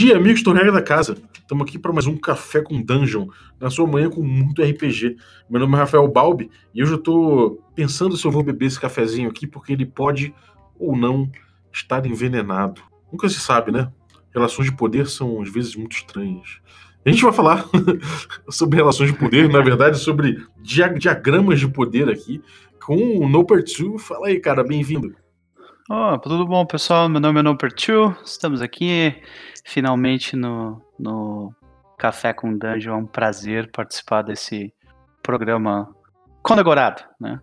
dia, amigos do Regra da Casa. Estamos aqui para mais um Café com Dungeon, na sua manhã com muito RPG. Meu nome é Rafael Balbi e hoje eu estou pensando se eu vou beber esse cafezinho aqui, porque ele pode ou não estar envenenado. Nunca se sabe, né? Relações de poder são às vezes muito estranhas. A gente vai falar sobre relações de poder, na verdade, sobre diagramas de poder aqui, com o Noper2. Fala aí, cara, bem-vindo. Oh, tudo bom, pessoal? Meu nome é Noper2. Estamos aqui finalmente no, no Café com Dungeon. É um prazer participar desse programa condecorado, né?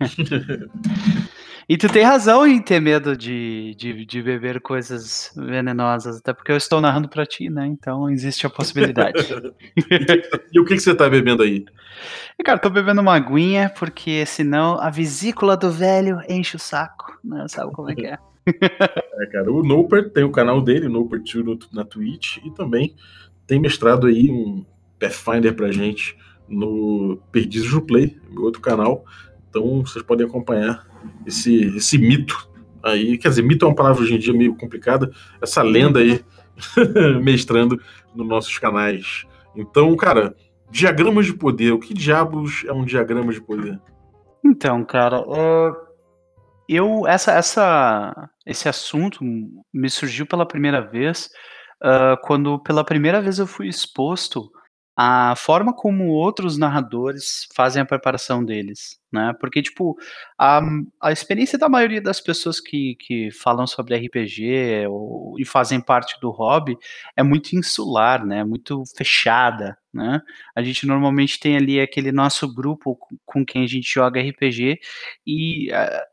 E tu tem razão em ter medo de, de, de, beber coisas venenosas, até porque eu estou narrando para ti, né? Então existe a possibilidade. e o que, que você tá bebendo aí? Cara, tô bebendo uma aguinha, porque senão a vesícula do velho enche o saco, né? Sabe como é que é? É, cara, o Noper tem o canal dele, o Noper2 na Twitch, e também tem mestrado aí um Pathfinder pra gente no Perdizes do Play, meu outro canal. Então vocês podem acompanhar esse, esse mito aí. Quer dizer, mito é uma palavra hoje em dia meio complicada. Essa lenda aí mestrando nos nossos canais. Então, cara, diagramas de poder. O que diabos é um diagrama de poder? Então, cara, uh, eu essa, essa, esse assunto me surgiu pela primeira vez uh, quando pela primeira vez eu fui exposto a forma como outros narradores fazem a preparação deles, né? Porque, tipo, a, a experiência da maioria das pessoas que, que falam sobre RPG ou, e fazem parte do hobby é muito insular, né? Muito fechada, né? A gente normalmente tem ali aquele nosso grupo com quem a gente joga RPG e uh,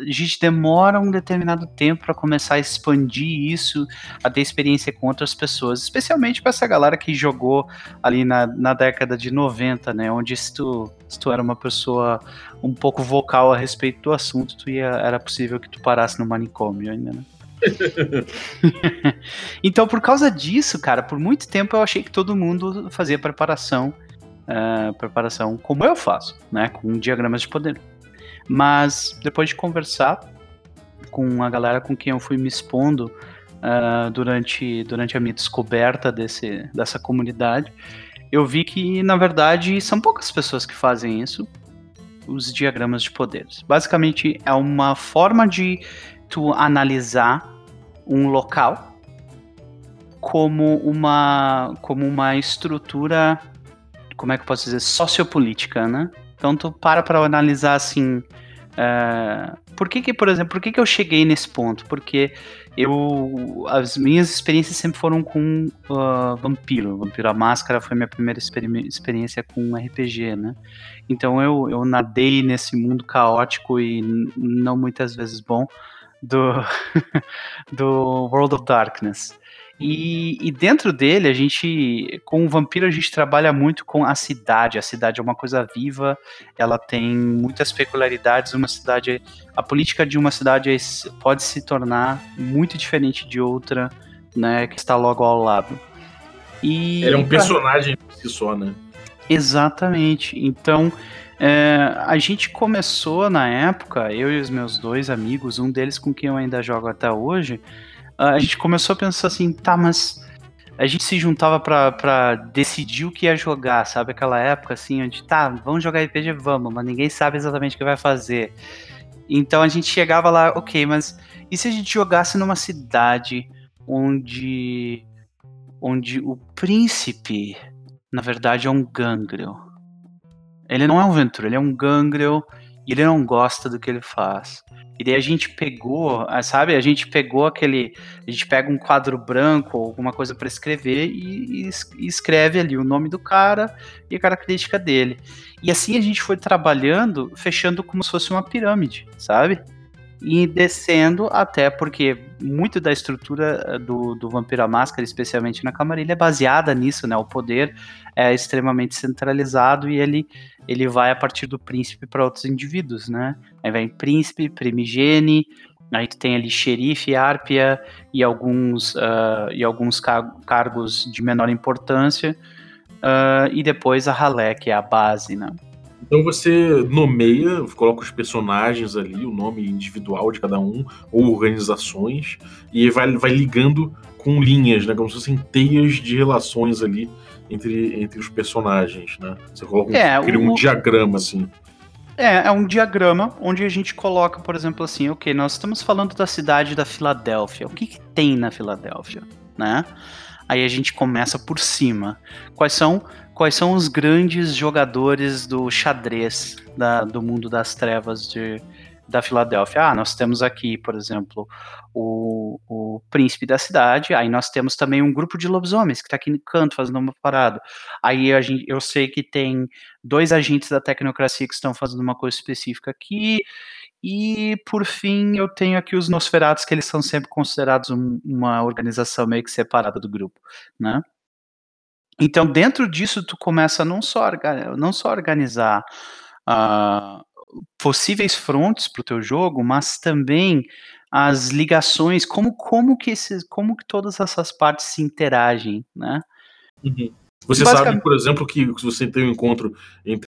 a gente demora um determinado tempo para começar a expandir isso, a ter experiência com outras pessoas, especialmente para essa galera que jogou ali na, na década de 90, né, onde se tu, se tu era uma pessoa um pouco vocal a respeito do assunto, tu ia, era possível que tu parasse no manicômio ainda, né? então, por causa disso, cara, por muito tempo eu achei que todo mundo fazia preparação, uh, preparação como eu faço, né, com diagramas de poder. Mas depois de conversar com a galera com quem eu fui me expondo uh, durante, durante a minha descoberta desse, dessa comunidade, eu vi que, na verdade, são poucas pessoas que fazem isso, os diagramas de poderes. Basicamente, é uma forma de tu analisar um local como uma, como uma estrutura, como é que eu posso dizer, sociopolítica, né? Então tu para para analisar assim, Uh, por que que, por exemplo, por que que eu cheguei nesse ponto? Porque eu, as minhas experiências sempre foram com uh, Vampiro. Vampiro a Máscara foi minha primeira experiência com RPG, né? Então eu, eu nadei nesse mundo caótico e não muitas vezes bom do, do World of Darkness. E, e, dentro dele, a gente, com o vampiro, a gente trabalha muito com a cidade. A cidade é uma coisa viva, ela tem muitas peculiaridades. Uma cidade, a política de uma cidade pode se tornar muito diferente de outra, né, que está logo ao lado. E, Ele é um personagem por si só, né? Exatamente. Então, é, a gente começou na época, eu e os meus dois amigos, um deles com quem eu ainda jogo até hoje a gente começou a pensar assim, tá, mas a gente se juntava para decidir o que ia jogar, sabe? Aquela época assim, onde tá, vamos jogar RPG, vamos, mas ninguém sabe exatamente o que vai fazer. Então a gente chegava lá, ok, mas e se a gente jogasse numa cidade onde onde o príncipe, na verdade, é um gangrel? Ele não é um ventura, ele é um gangrel e ele não gosta do que ele faz. E daí a gente pegou, ah, sabe? A gente pegou aquele. A gente pega um quadro branco ou alguma coisa para escrever e, e, escreve ali o nome do cara e a característica dele. E assim a gente foi trabalhando, fechando como se fosse uma pirâmide, sabe? E descendo até porque muito da estrutura eh, do, do Vampiro à Máscara, especialmente na Camarilha, é baseada nisso, né? O poder é extremamente centralizado e ele, ele vai a partir do príncipe para outros indivíduos, né? Aí vem príncipe, primigene, aí tu tem ali xerife, árpia e alguns, uh, e alguns car cargos de menor importância, uh, e depois a ralé, que é a base, né? Então você nomeia, coloca os personagens ali, o nome individual de cada um, ou organizações, e vai, vai ligando com linhas, né? Como se fossem teias de relações ali entre, entre os personagens, né? Você coloca um, é, cria um diagrama, assim. É, é um diagrama onde a gente coloca, por exemplo, assim, ok, nós estamos falando da cidade da Filadélfia. O que, que tem na Filadélfia, né? Aí a gente começa por cima. Quais são quais são os grandes jogadores do xadrez da, do mundo das trevas de, da Filadélfia. Ah, nós temos aqui, por exemplo, o, o príncipe da cidade, aí nós temos também um grupo de lobisomens que está aqui no canto fazendo uma parada. Aí a gente, eu sei que tem dois agentes da tecnocracia que estão fazendo uma coisa específica aqui, e por fim eu tenho aqui os Nosferatos, que eles são sempre considerados um, uma organização meio que separada do grupo, né? Então, dentro disso, tu começa não só, não só organizar uh, possíveis frontes para o teu jogo, mas também as ligações, como, como, que esses, como que todas essas partes se interagem, né? Uhum. Você sabe, por exemplo, que você tem um encontro entre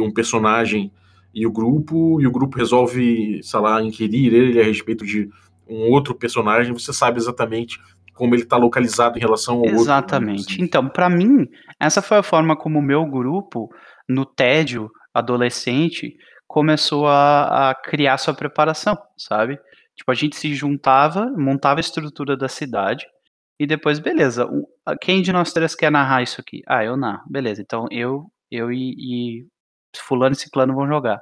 um personagem e o grupo, e o grupo resolve, sei lá, inquirir ele a respeito de um outro personagem, você sabe exatamente como ele está localizado em relação ao Exatamente. outro. Exatamente. Né? Então, para mim, essa foi a forma como o meu grupo, no tédio adolescente, começou a, a criar sua preparação, sabe? Tipo, a gente se juntava, montava a estrutura da cidade, e depois, beleza, quem de nós três quer narrar isso aqui? Ah, eu narro. Beleza, então eu, eu e, e fulano e ciclano vão jogar.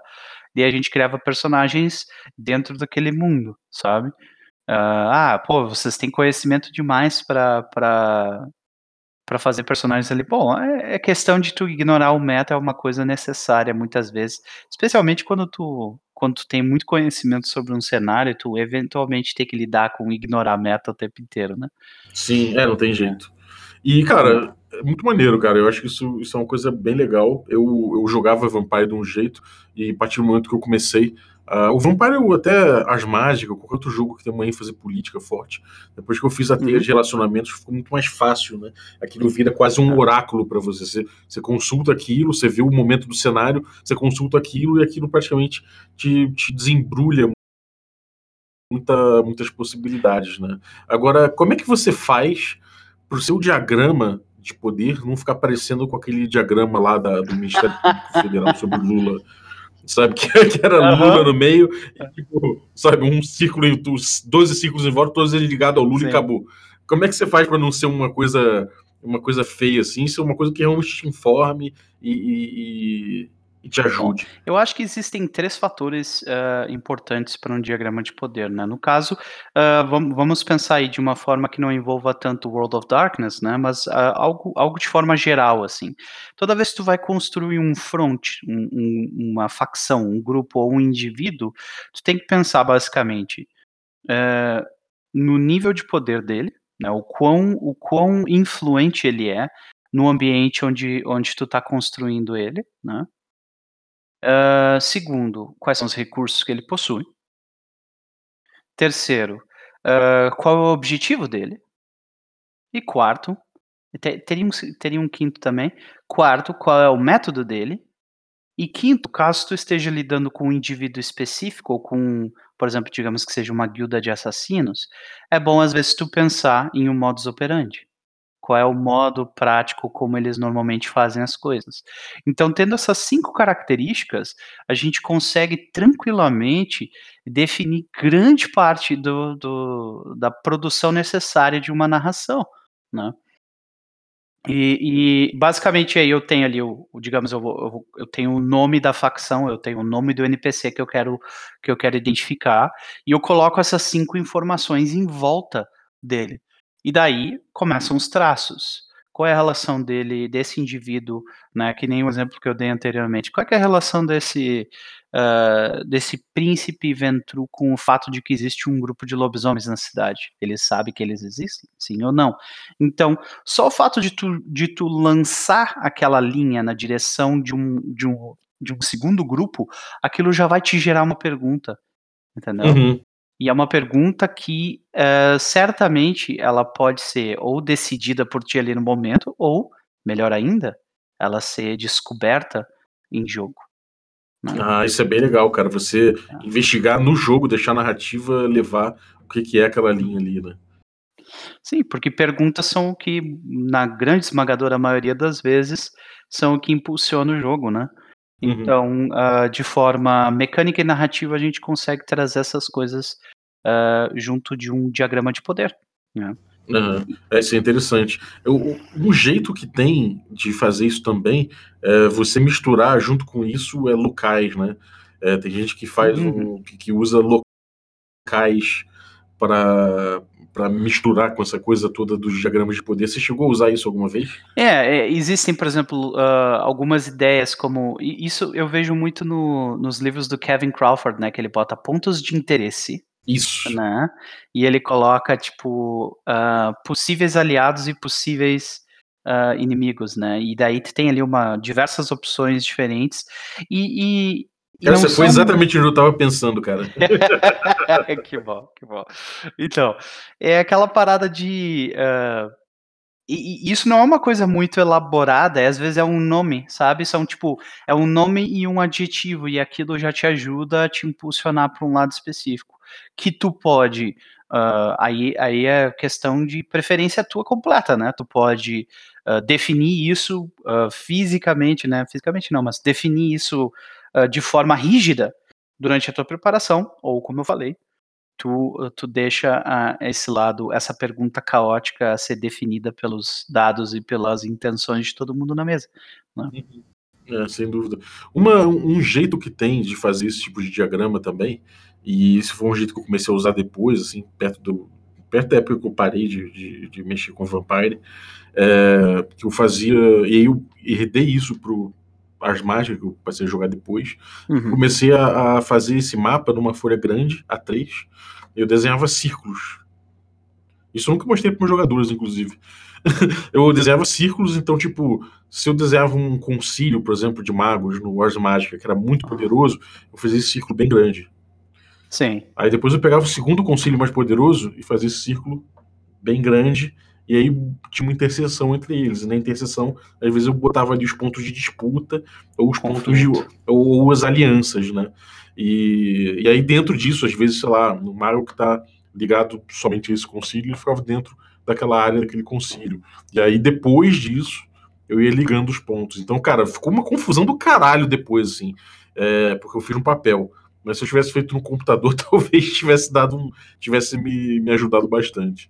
E a gente criava personagens dentro daquele mundo, sabe? Uh, ah, pô, vocês têm conhecimento demais para para fazer personagens ali. Bom, é, é, questão de tu ignorar o meta é uma coisa necessária muitas vezes, especialmente quando tu quando tu tem muito conhecimento sobre um cenário, tu eventualmente tem que lidar com ignorar meta o tempo inteiro, né? Sim, é, não tem jeito. E, cara, é muito maneiro, cara. Eu acho que isso, isso é uma coisa bem legal. Eu, eu jogava Vampire de um jeito, e a partir do momento que eu comecei Uh, o Vampire, até as mágicas, qualquer outro jogo que tem uma ênfase política forte, depois que eu fiz a teia uhum. de relacionamentos, ficou muito mais fácil, né? Aquilo vira quase um oráculo para você. você. Você consulta aquilo, você vê o momento do cenário, você consulta aquilo e aquilo praticamente te, te desembrulha muita, muitas possibilidades, né? Agora, como é que você faz para o seu diagrama de poder não ficar parecendo com aquele diagrama lá da, do Ministério Público Federal sobre Lula? Sabe? Que, era uhum. Lula no meio, e, tipo, sabe, um círculo, 12 círculos em volta, todos eles ligados ao Lula Sim. e acabou. Como é que você faz para não ser uma coisa uma coisa feia assim, ser uma coisa que realmente te informe e, e, e te ajude. Eu acho que existem três fatores uh, importantes para um diagrama de poder, né? No caso, uh, vamos pensar aí de uma forma que não envolva tanto World of Darkness, né? Mas uh, algo, algo de forma geral, assim. Toda vez que tu vai construir um front, um, um, uma facção, um grupo ou um indivíduo, tu tem que pensar basicamente no nível de poder dele, né? O quão, o quão influente ele é no ambiente onde, onde tu está construindo ele, né? Uh, segundo, quais são os recursos que ele possui. Terceiro, uh, qual é o objetivo dele. E quarto, teria um, teria um quinto também. Quarto, qual é o método dele. E quinto, caso tu esteja lidando com um indivíduo específico, ou com, por exemplo, digamos que seja uma guilda de assassinos, é bom às vezes tu pensar em um modus operandi qual é o modo prático como eles normalmente fazem as coisas. Então, tendo essas cinco características, a gente consegue tranquilamente definir grande parte do, do da produção necessária de uma narração, né? E, e, basicamente aí eu tenho ali o, o digamos eu, vou, eu, eu, tenho o nome da facção, eu tenho o nome do NPC que eu quero que eu quero identificar e eu coloco essas cinco informações em volta dele. E daí começam os traços. Qual é a relação dele, desse indivíduo, né? Que nem o exemplo que eu dei anteriormente. Qual é a relação desse, uh, desse príncipe Ventru com o fato de que existe um grupo de lobisomens na cidade? Ele sabe que eles existem? Sim ou não? Então, só o fato de tu, de tu lançar aquela linha na direção de um, de um, de um segundo grupo, aquilo já vai te gerar uma pergunta. Entendeu? Uhum. E é uma pergunta que uh, certamente ela pode ser ou decidida por ti ali no momento, ou, melhor ainda, ela ser descoberta em jogo. Né? Ah, isso é bem legal, cara. Você é. investigar no jogo, deixar a narrativa levar o que, que é aquela linha ali, né? Sim, porque perguntas são o que, na grande esmagadora maioria das vezes, são o que impulsiona o jogo, né? Uhum. Então, uh, de forma mecânica e narrativa, a gente consegue trazer essas coisas uh, junto de um diagrama de poder. Né? Uhum. É, isso é interessante. O, o, jeito que tem de fazer isso também é você misturar junto com isso é locais, né? É, tem gente que faz uhum. um, que, que usa locais para para misturar com essa coisa toda dos diagramas de poder. Você chegou a usar isso alguma vez? É, é existem, por exemplo, uh, algumas ideias como isso eu vejo muito no, nos livros do Kevin Crawford, né? Que ele bota pontos de interesse. Isso. Né? E ele coloca tipo uh, possíveis aliados e possíveis uh, inimigos, né? E daí tem ali uma diversas opções diferentes e, e Cara, você foi exatamente onde eu estava pensando, cara. que bom, que bom. Então, é aquela parada de. Uh, e, e, isso não é uma coisa muito elaborada, é, às vezes é um nome, sabe? São tipo, é um nome e um adjetivo, e aquilo já te ajuda a te impulsionar para um lado específico. Que tu pode. Uh, aí, aí é questão de preferência tua completa, né? Tu pode uh, definir isso fisicamente, né? Fisicamente não, mas definir isso de forma rígida durante a tua preparação, ou como eu falei, tu, tu deixa uh, esse lado, essa pergunta caótica ser definida pelos dados e pelas intenções de todo mundo na mesa. Né? É, sem dúvida. Uma, um jeito que tem de fazer esse tipo de diagrama também, e esse foi um jeito que eu comecei a usar depois, assim, perto do perto da época que eu parei de, de, de mexer com Vampire, é, que eu fazia, e eu herdei isso pro, as mágicas que eu passei a jogar depois. Uhum. Comecei a, a, fazer esse mapa numa folha grande, A3. Eu desenhava círculos. Isso eu nunca mostrei para meus jogadores, inclusive. eu desenhava círculos, então, tipo, se eu desenhava um concílio, por exemplo, de magos no Wars Mágica, que era muito poderoso, eu fazia esse círculo bem grande. Sim. Aí depois eu pegava o segundo concílio mais poderoso e fazia esse círculo bem grande e aí tinha uma interseção entre eles. E na interseção, às vezes eu botava ali os pontos de disputa, ou os pontos de. ou, ou as alianças, né? E, e aí dentro disso, às vezes, sei lá, no Mario que tá ligado somente a esse concílio, ele ficava dentro daquela área daquele concílio. E aí depois disso, eu ia ligando os pontos. Então, cara, ficou uma confusão do caralho depois, assim, é, porque eu fiz um papel. Mas se eu tivesse feito no computador, talvez tivesse dado um, tivesse me, me ajudado bastante.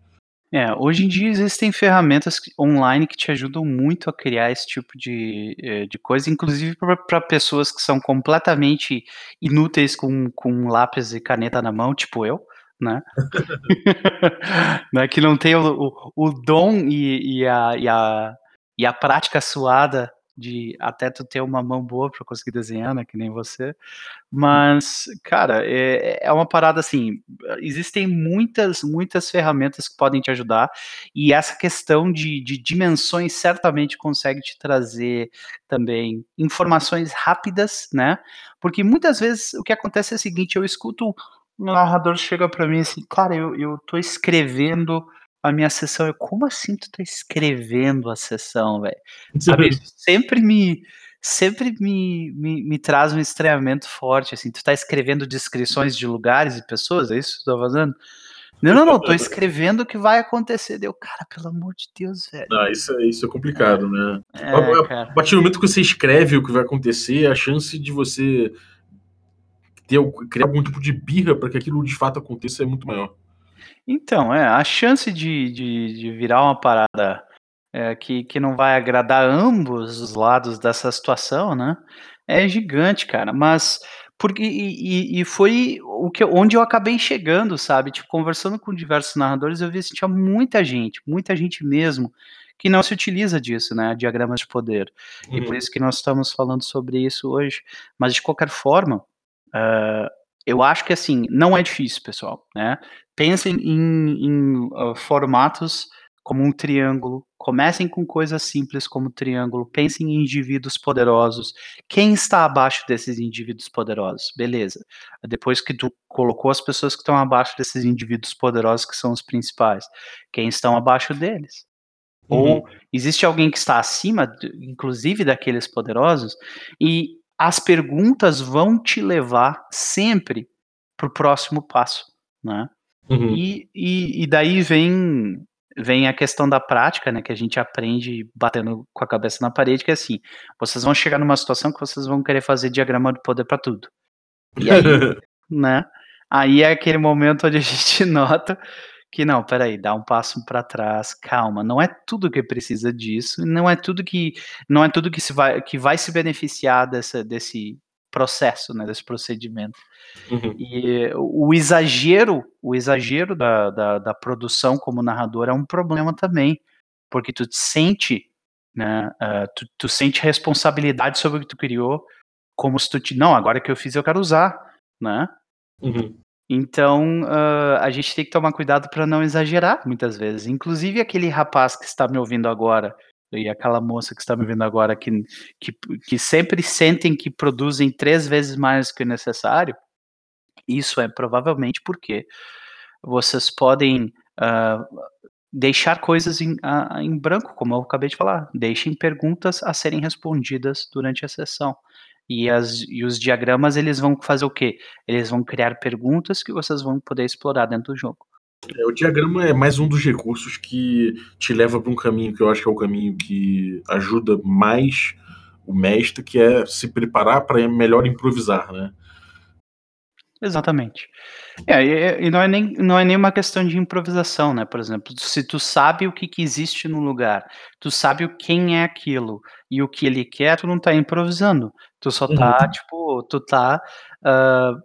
É, hoje em dia existem ferramentas online que te ajudam muito a criar esse tipo de, eh, de coisa, inclusive para pessoas que são completamente inúteis com, com lápis e caneta na mão, tipo eu, né? né? Que não tem o, o, o dom e, e, a, e, a, e a prática suada de até tu ter uma mão boa para conseguir desenhar, né, que nem você. Mas, cara, é, é uma parada assim, existem muitas, muitas ferramentas que podem te ajudar, e essa questão de, de dimensões certamente consegue te trazer também informações rápidas, né? Porque muitas vezes o que acontece é o seguinte, eu escuto um narrador chega para mim assim, cara, eu, eu tô escrevendo a minha sessão. Eu, como assim tu tá escrevendo a sessão, velho? Sabe, isso sempre me sempre me, me, me, traz um estranhamento forte, assim, tu tá escrevendo descrições de lugares e pessoas, é isso que tu tá fazendo? Não, não, não, tô escrevendo o que vai acontecer. Deu, cara, pelo amor de Deus, velho. Ah, isso, é, isso é complicado, né? É, a, a partir do momento que você escreve o que vai acontecer, a chance de você ter, criar algum tipo de birra para que aquilo de fato aconteça é muito maior. Então, é, a chance de, de, de virar uma parada é, que, que não vai agradar ambos os lados dessa situação, né? É gigante, cara. Mas porque e, e, foi o que onde eu acabei chegando, sabe? Tipo, conversando com diversos narradores, eu vi que tinha muita gente, muita gente mesmo, que não se utiliza disso, né? Diagramas de poder. Uhum. E por uhum. isso que nós estamos falando sobre isso hoje. Mas de qualquer forma, uh, eu acho que assim, não é difícil, pessoal, né? Pensem em, em uh, formatos como um triângulo, comecem com coisas simples como triângulo, pensem em indivíduos poderosos. Quem está abaixo desses indivíduos poderosos? Beleza. Depois que tu colocou as pessoas que estão abaixo desses indivíduos poderosos, que são os principais, quem estão abaixo deles? Uhum. Ou existe alguém que está acima, inclusive daqueles poderosos? E as perguntas vão te levar sempre para o próximo passo, né? Uhum. E, e, e, daí vem vem a questão da prática, né, que a gente aprende batendo com a cabeça na parede, que é assim, vocês vão chegar numa situação que vocês vão querer fazer diagrama de poder para tudo. E aí, né? Aí é aquele momento onde a gente nota que não, peraí, dá um passo para trás, calma, não é tudo que precisa disso, não é tudo que não é tudo que se vai que vai se beneficiar dessa, desse processo, né, desse procedimento. Uhum. E o exagero, o exagero da, da, da, produção como narrador é um problema também, porque tu sente, né, uh, tu, tu sente responsabilidade sobre o que tu criou, como se tu te, não, agora que eu fiz eu quero usar, né? Uhum. Então, uh, a gente tem que tomar cuidado para não exagerar muitas vezes. Inclusive, aquele rapaz que está me ouvindo agora, e aquela moça que está me ouvindo agora, que, que, que sempre sentem que produzem três vezes mais do que o necessário, isso é provavelmente porque vocês podem uh, deixar coisas em, uh, em branco, como eu acabei de falar. Deixem perguntas a serem respondidas durante a sessão. E, as, e os diagramas, eles vão fazer o quê? Eles vão criar perguntas que vocês vão poder explorar dentro do jogo. É, o diagrama é mais um dos recursos que te leva para um caminho que eu acho que é o caminho que ajuda mais o mestre, que é se preparar para melhor improvisar, né? Exatamente. É, e, e, não, é nem, não é nem uma questão de improvisação, né? Por exemplo, se tu sabe o que, que existe no lugar, tu sabe quem é aquilo e o que ele quer, tu não tá improvisando. Tu só tá, uhum. tipo, tu tá, uh,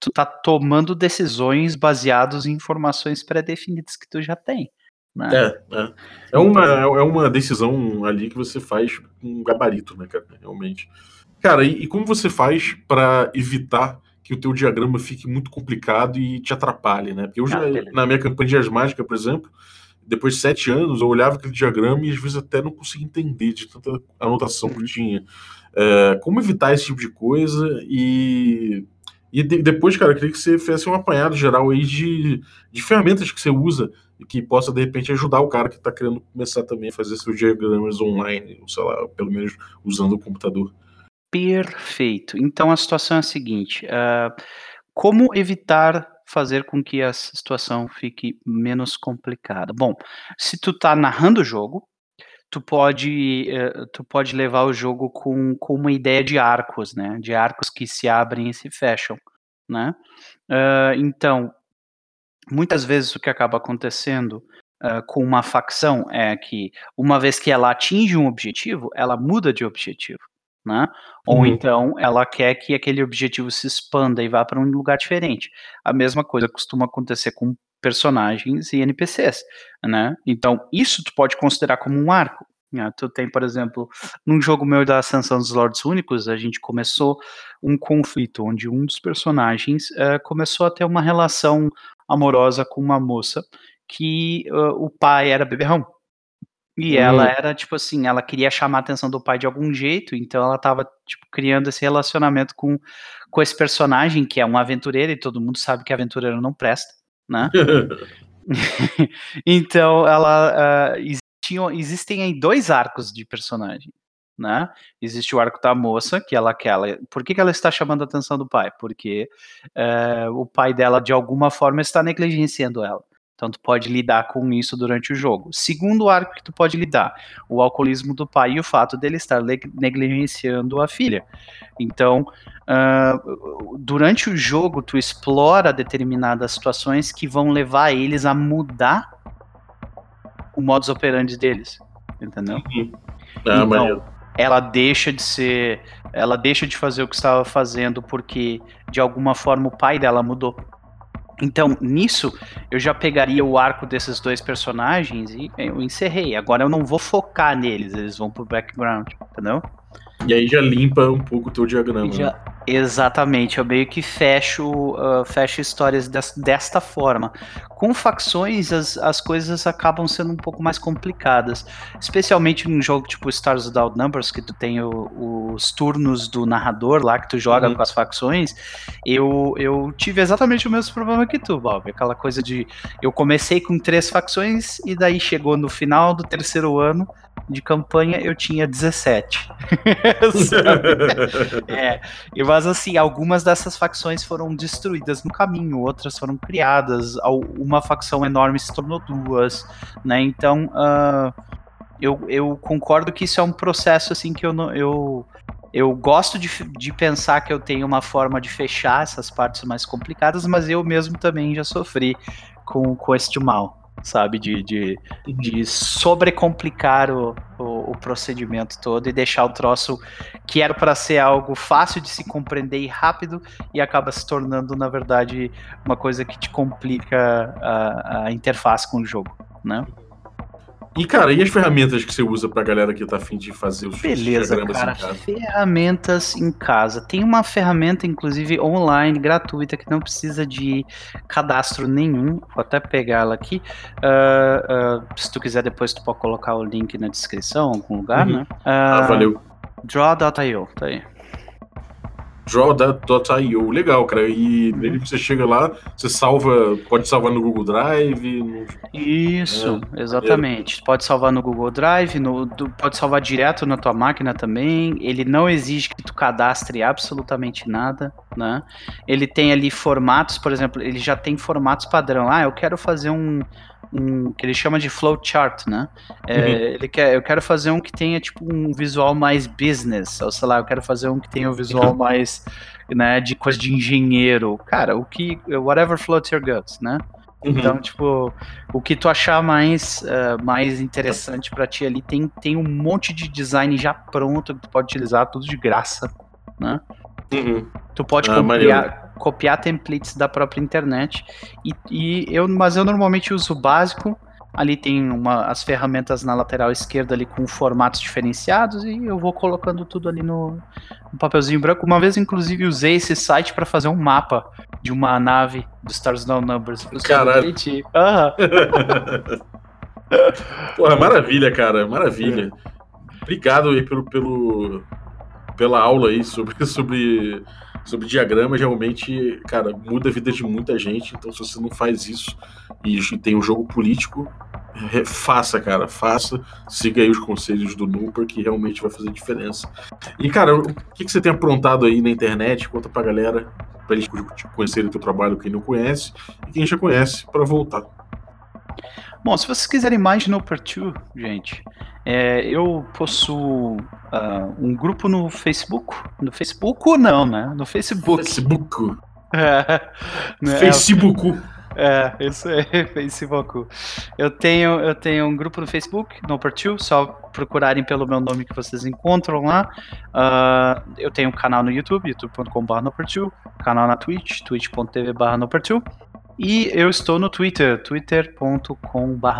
tu tá tomando decisões baseadas em informações pré-definidas que tu já tem. Né? É, é. É, uma, então é uma decisão ali que você faz com um gabarito, né, cara? Realmente. Cara, e, e como você faz para evitar que o teu diagrama fique muito complicado e te atrapalhe, né? Porque eu já, ah, na minha campanha de Mágica, por exemplo, depois de sete anos, eu olhava aquele diagrama e às vezes até não conseguia entender de tanta anotação que uhum. tinha. É, como evitar esse tipo de coisa e, e de, depois, cara, eu queria que você fizesse um apanhado geral aí de, de ferramentas que você usa e que possa, de repente, ajudar o cara que está querendo começar também a fazer seus diagramas online, ou sei lá, pelo menos usando o computador. Perfeito. Então a situação é a seguinte: uh, como evitar fazer com que a situação fique menos complicada? Bom, se tu tá narrando o jogo, tu pode, uh, tu pode levar o jogo com, com uma ideia de arcos, né? De arcos que se abrem e se fecham, né? Uh, então, muitas vezes o que acaba acontecendo Uh, com uma facção é que, uma vez que ela atinge um objetivo, ela muda de objetivo né? Ou uhum. então ela quer que aquele objetivo se expanda e vá para um lugar diferente. A mesma coisa costuma acontecer com personagens e NPCs, né? Então isso tu pode considerar como um arco. Né? Tu tem, por exemplo, num jogo meu da Ascensão dos Lords Únicos, a gente começou um conflito onde um dos personagens uh, começou a ter uma relação amorosa com uma moça que uh, o pai era beberrão. E ela hum. era, tipo assim, ela queria chamar a atenção do pai de algum jeito, então ela tava, tipo, criando esse relacionamento com, com esse personagem, que é um aventureiro, e todo mundo sabe que aventureiro não presta, né? então, ela. Uh, existiam, existem aí dois arcos de personagem, né? Existe o arco da moça, que ela quer. Ela, por que, que ela está chamando a atenção do pai? Porque uh, o pai dela, de alguma forma, está negligenciando ela. Então tu pode lidar com isso durante o jogo. Segundo arco que tu pode lidar, o alcoolismo do pai e o fato dele estar negligenciando a filha. Então, uh, durante o jogo tu explora determinadas situações que vão levar eles a mudar o modus operandi deles, entendeu? Uhum. Ah, então, ela deixa de ser, ela deixa de fazer o que estava fazendo porque de alguma forma o pai dela mudou. Então, nisso, eu já pegaria o arco desses dois personagens e eu encerrei. Agora eu não vou focar neles, eles vão pro background, entendeu? E aí já limpa um pouco o teu diagrama. Já, né? Exatamente, eu meio que fecho, uh, fecho histórias des, desta forma. Com facções, as, as coisas acabam sendo um pouco mais complicadas, especialmente num jogo tipo Stars Without Numbers, que tu tem o, os turnos do narrador lá, que tu joga uhum. com as facções. Eu, eu tive exatamente o mesmo problema que tu, Bob. Aquela coisa de. Eu comecei com três facções e daí chegou no final do terceiro ano, de campanha, eu tinha 17. é, mas assim, algumas dessas facções foram destruídas no caminho, outras foram criadas, uma facção enorme se tornou duas, né? Então, uh, eu, eu concordo que isso é um processo assim que eu não. Eu, eu gosto de, de pensar que eu tenho uma forma de fechar essas partes mais complicadas, mas eu mesmo também já sofri com, com este mal sabe? De, de, de sobrecomplicar o, o, o, procedimento todo e deixar o troço que era para ser algo fácil de se compreender e rápido e acaba se tornando, na verdade, uma coisa que te complica a, a interface com o jogo, né? E, cara, e as ferramentas que você usa pra galera que tá afim de fazer os Beleza, cara. Em casa? Ferramentas em casa. Tem uma ferramenta, inclusive, online, gratuita, que não precisa de cadastro nenhum. Vou até pegar ela aqui. Uh, uh, se tu quiser, depois tu pode colocar o link na descrição, em algum lugar, uhum. né? Uh, ah, valeu. Draw.io, tá aí draw.io. Legal, cara. E nele você chega lá, você salva, pode salvar no Google Drive. No... Isso, é, exatamente. É. Pode salvar no Google Drive, no, pode salvar direto na tua máquina também. Ele não exige que tu cadastre absolutamente nada, né? Ele tem ali formatos, por exemplo, ele já tem formatos padrão. Ah, eu quero fazer um um que ele chama de flowchart, né? É, uhum. Ele quer, eu quero fazer um que tenha tipo um visual mais business, ou sei lá, eu quero fazer um que tenha um visual mais, né, de coisa de engenheiro. Cara, o que, whatever floats your guts, né? Uhum. Então, tipo, o que tu achar mais, uh, mais interessante para ti ali, tem, tem um monte de design já pronto que tu pode utilizar, tudo de graça, né? Uhum. Tu pode ah, copiar, copiar templates da própria internet. E, e, eu, mas eu normalmente uso o básico. Ali tem uma, as ferramentas na lateral esquerda ali com formatos diferenciados e eu vou colocando tudo ali no, no papelzinho branco. Uma vez, inclusive, usei esse site para fazer um mapa de uma nave do Stars No Numbers. Caralho. Uhum. Porra, maravilha, cara, maravilha. Obrigado aí pelo, pelo, pela aula aí sobre, sobre, sobre diagramas, realmente, cara, muda a vida de muita gente. Então, se você não faz isso e tem um jogo político, faça, cara, faça. Siga aí os conselhos do Nooper, que realmente vai fazer diferença. E, cara, o que, que você tem aprontado aí na internet? Conta pra galera, pra eles conhecerem o teu trabalho, quem não conhece, e quem já conhece, para voltar. Bom, se vocês quiserem mais de Nooper 2, gente, é, eu possuo uh, um grupo no Facebook. No Facebook não, né? No Facebook. Facebook. É, né? Facebook. É, isso é Facebook. Eu tenho, eu tenho um grupo no Facebook, No 2, só procurarem pelo meu nome que vocês encontram lá. Uh, eu tenho um canal no YouTube, youtube.com.br No2, canal na Twitch, twitch.tv.br No2. E eu estou no Twitter, twitter.com.br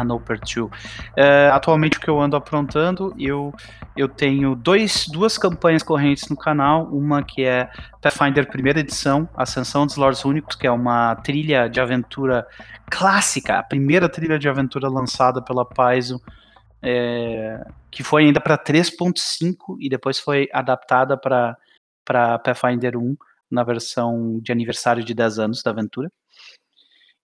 noper2. É, atualmente o que eu ando aprontando, eu, eu tenho dois, duas campanhas correntes no canal, uma que é Pathfinder primeira edição, Ascensão dos Lords Únicos, que é uma trilha de aventura clássica, a primeira trilha de aventura lançada pela Paizo, é, que foi ainda para 3.5 e depois foi adaptada para Pathfinder 1 na versão de aniversário de 10 anos da aventura.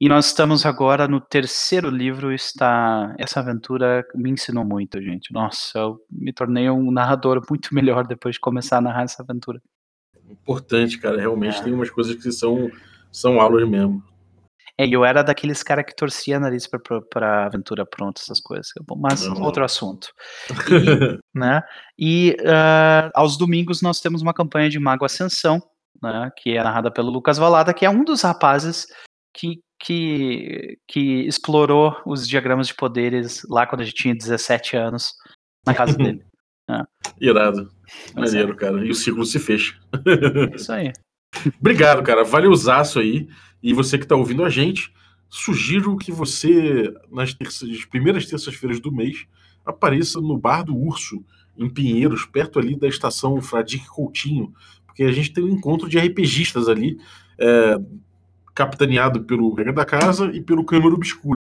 E nós estamos agora no terceiro livro. Está essa aventura me ensinou muito, gente. Nossa, eu me tornei um narrador muito melhor depois de começar a narrar essa aventura. Importante, cara. Realmente é. tem umas coisas que são são aulas mesmo. É, eu era daqueles caras que torcia nariz pra, pra, pra, aventura pronta, essas coisas. Mas Não. outro assunto. E, né? E uh, aos domingos nós temos uma campanha de Mago Ascensão, né? Que é narrada pelo Lucas Valada, que é um dos rapazes que que, que explorou os diagramas de poderes lá quando a gente tinha 17 anos, na casa dele. É. Irado. Maneiro, é. cara. E o ciclo se fecha. É isso aí. Obrigado, cara. Valeuzaço aí. E você que está ouvindo a gente, sugiro que você, nas terças, primeiras terças-feiras do mês, apareça no Bar do Urso, em Pinheiros, perto ali da estação Fradique Coutinho, porque a gente tem um encontro de RPGistas ali. É, capitaneado pelo Regra da Casa e pelo Câmara Obscura.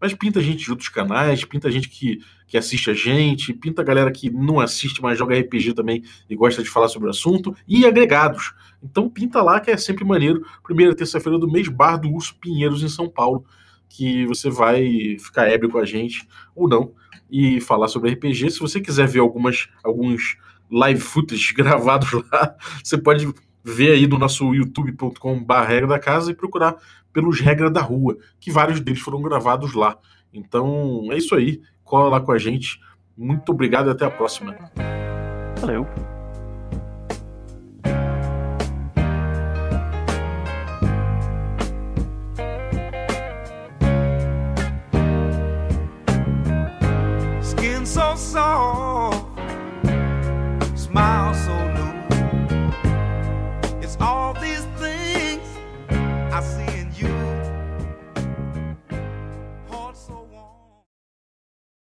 Mas pinta gente de outros canais, pinta gente que, que assiste a gente, pinta a galera que não assiste, mas joga RPG também e gosta de falar sobre o assunto, e agregados. Então pinta lá que é sempre maneiro. Primeira terça-feira do mês, Bar do Urso Pinheiros em São Paulo, que você vai ficar ébrio com a gente ou não. e falar sobre RPG. Se você quiser ver algumas, alguns live footage gravados lá, você pode ver aí no nosso youtube.com.br regra da casa e procurar pelos regra da rua, que vários deles foram gravados lá. Então é isso aí, cola lá com a gente. Muito obrigado e até a próxima. Valeu.